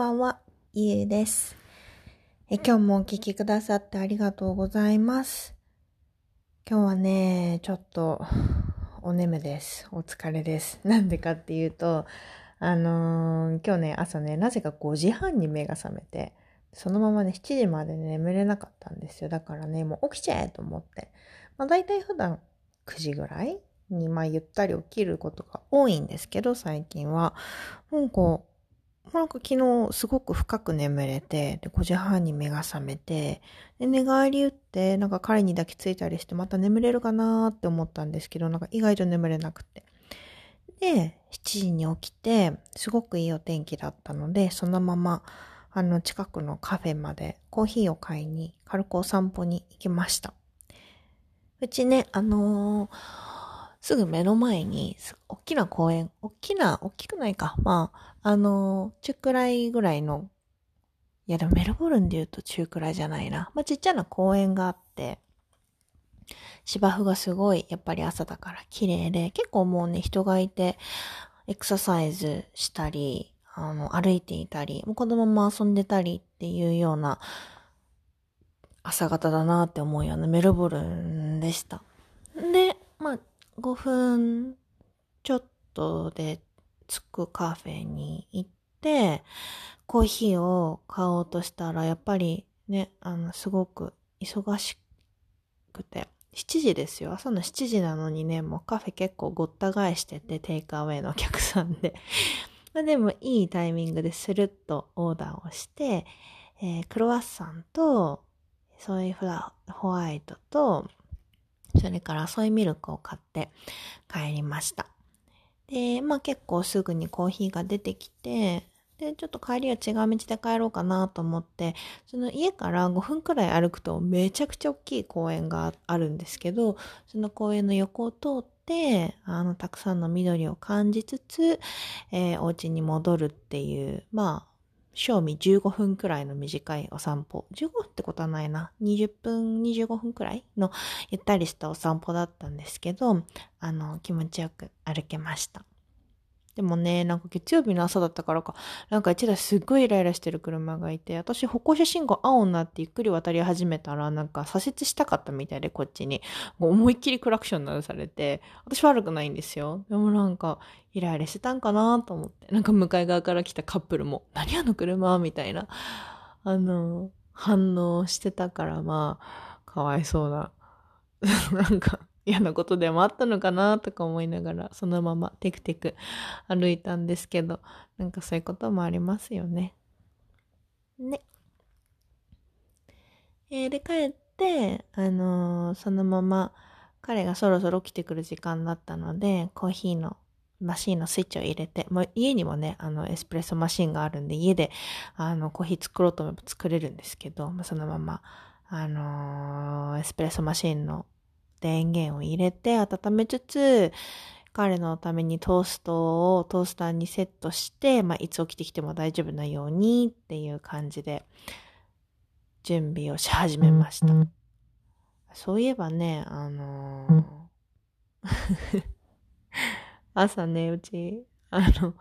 ばんは、ゆうです。え今日もお聴きくださってありがとうございます。今日はね、ちょっとお眠です。お疲れです。なんでかっていうと、あのー、今日ね、朝ね、なぜか5時半に目が覚めて、そのままね、7時まで、眠れなかったんですよ。だからね、もう起きちゃえと思って。まあ大体普段9時ぐらいに、まあゆったり起きることが多いんですけど、最近は。なんか、なんか昨日すごく深く眠れて、で、5時半に目が覚めて、で、寝返り打って、なんか彼に抱きついたりして、また眠れるかなーって思ったんですけど、なんか意外と眠れなくて。で、7時に起きて、すごくいいお天気だったので、そのまま、あの、近くのカフェまでコーヒーを買いに、軽くお散歩に行きました。うちね、あのーすぐ目の前に、大きな公園、大きな、大きくないか。まあ、あの、中くらいぐらいの、いやでもメルボルンで言うと中くらいじゃないな。まあ、ちっちゃな公園があって、芝生がすごい、やっぱり朝だから綺麗で、結構もうね、人がいて、エクササイズしたり、あの、歩いていたり、もう子供も遊んでたりっていうような朝方だなって思うようなメルボルンでした。で、まあ、5分ちょっとで着くカフェに行って、コーヒーを買おうとしたら、やっぱりね、あの、すごく忙しくて、7時ですよ。朝の7時なのにね、もうカフェ結構ごった返してて、テイクアウェイのお客さんで。まあでもいいタイミングでスルッとオーダーをして、えー、クロワッサンと、ソイフラホワイトと、それからソイミルクを買って帰りました。で、まあ結構すぐにコーヒーが出てきて、で、ちょっと帰りは違う道で帰ろうかなと思って、その家から5分くらい歩くとめちゃくちゃ大きい公園があるんですけど、その公園の横を通って、あの、たくさんの緑を感じつつ、えー、お家に戻るっていう、まあ、賞味15分くらいの短いお散歩。15分ってことはないな。20分、25分くらいのゆったりしたお散歩だったんですけど、あの、気持ちよく歩けました。でもね、なんか月曜日の朝だったからか、なんか一台すっごいイライラしてる車がいて、私歩行者信号青になってゆっくり渡り始めたら、なんか左折したかったみたいで、こっちに。思いっきりクラクション鳴らされて、私悪くないんですよ。でもなんか、イライラしてたんかなと思って。なんか向かい側から来たカップルも、何あの車？みたいな、あの、反応してたから、まあ、かわいそうな。なんか、嫌なことでもあったのかなとか思いながら、そのままテクテク歩いたんですけど、なんかそういうこともありますよね。ね。えー、で、帰って、あのー、そのまま、彼がそろそろ来てくる時間だったので、コーヒーのマシンのスイッチを入れて、まあ、家にもね、あの、エスプレッソマシンがあるんで、家で、あの、コーヒー作ろうと思えば作れるんですけど、まあ、そのまま、あのー、エスプレッソマシンの電源を入れて温めつつ、彼のためにトーストをトースターにセットして、まあ、いつ起きてきても大丈夫なようにっていう感じで準備をし始めました。そういえばね、あのー朝ね、うち、あの、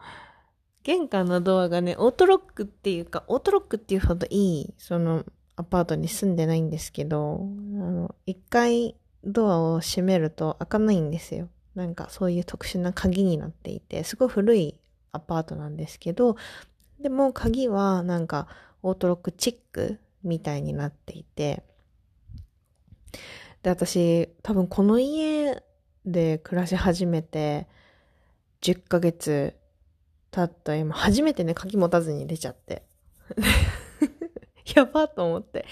玄関のドアがね、オートロックっていうか、オートロックっていうほどいい、その、アパートに住んでないんですけど、あの、一回ドアを閉めると開かないんですよ。なんかそういう特殊な鍵になっていて、すごい古いアパートなんですけど、でも鍵はなんかオートロックチックみたいになっていて、で、私多分この家で暮らし始めて10ヶ月経った今初めてね鍵持たずに出ちゃって。やばと思って。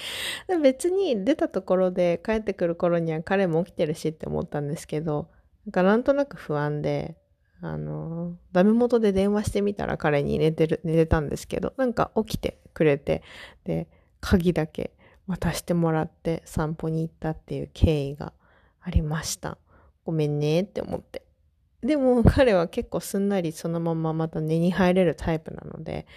別に出たところで帰ってくる頃には彼も起きてるしって思ったんですけど、なんかなんとなく不安で、あの、ダメ元で電話してみたら彼に寝てる、寝てたんですけど、なんか起きてくれて、で、鍵だけ渡してもらって散歩に行ったっていう経緯がありました。ごめんねって思って。でも彼は結構すんなりそのまままた寝に入れるタイプなので、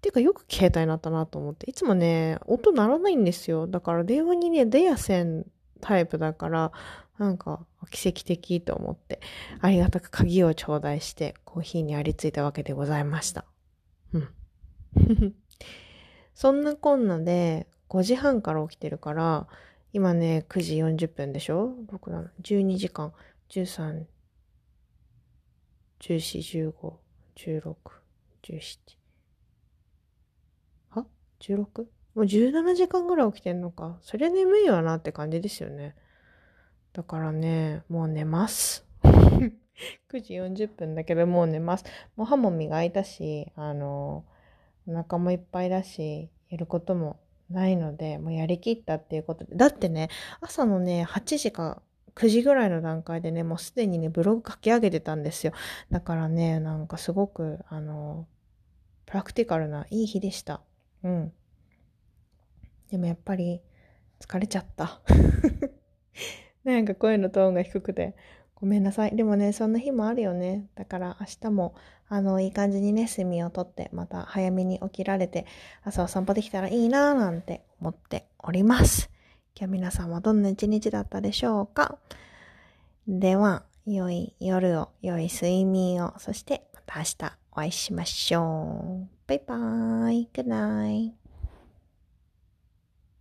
ていうかよく携帯鳴ったなと思って。いつもね、音鳴らないんですよ。だから電話にね、出やせんタイプだから、なんか奇跡的と思って、ありがたく鍵を頂戴してコーヒーにありついたわけでございました。うん。そんなこんなで5時半から起きてるから、今ね、9時40分でしょ ?6、7、12時間、13、14、15、16、17。?16? もう17時間ぐらい起きてんのか。そりゃ眠いわなって感じですよね。だからね、もう寝ます。9時40分だけどもう寝ます。もう歯も磨いたし、あの、お腹もいっぱいだし、やることもないので、もうやりきったっていうことで。だってね、朝のね、8時か9時ぐらいの段階でね、もうすでにね、ブログ書き上げてたんですよ。だからね、なんかすごく、あの、プラクティカルないい日でした。うん。でもやっぱり、疲れちゃった。なんか声のトーンが低くて、ごめんなさい。でもね、そんな日もあるよね。だから明日も、あの、いい感じにね、睡眠をとって、また早めに起きられて、朝お散歩できたらいいなぁなんて思っております。今日皆さんはどんな一日だったでしょうか？では、良い夜を、良い睡眠を、そしてまた明日お会いしましょう。バイバーイ。Good night.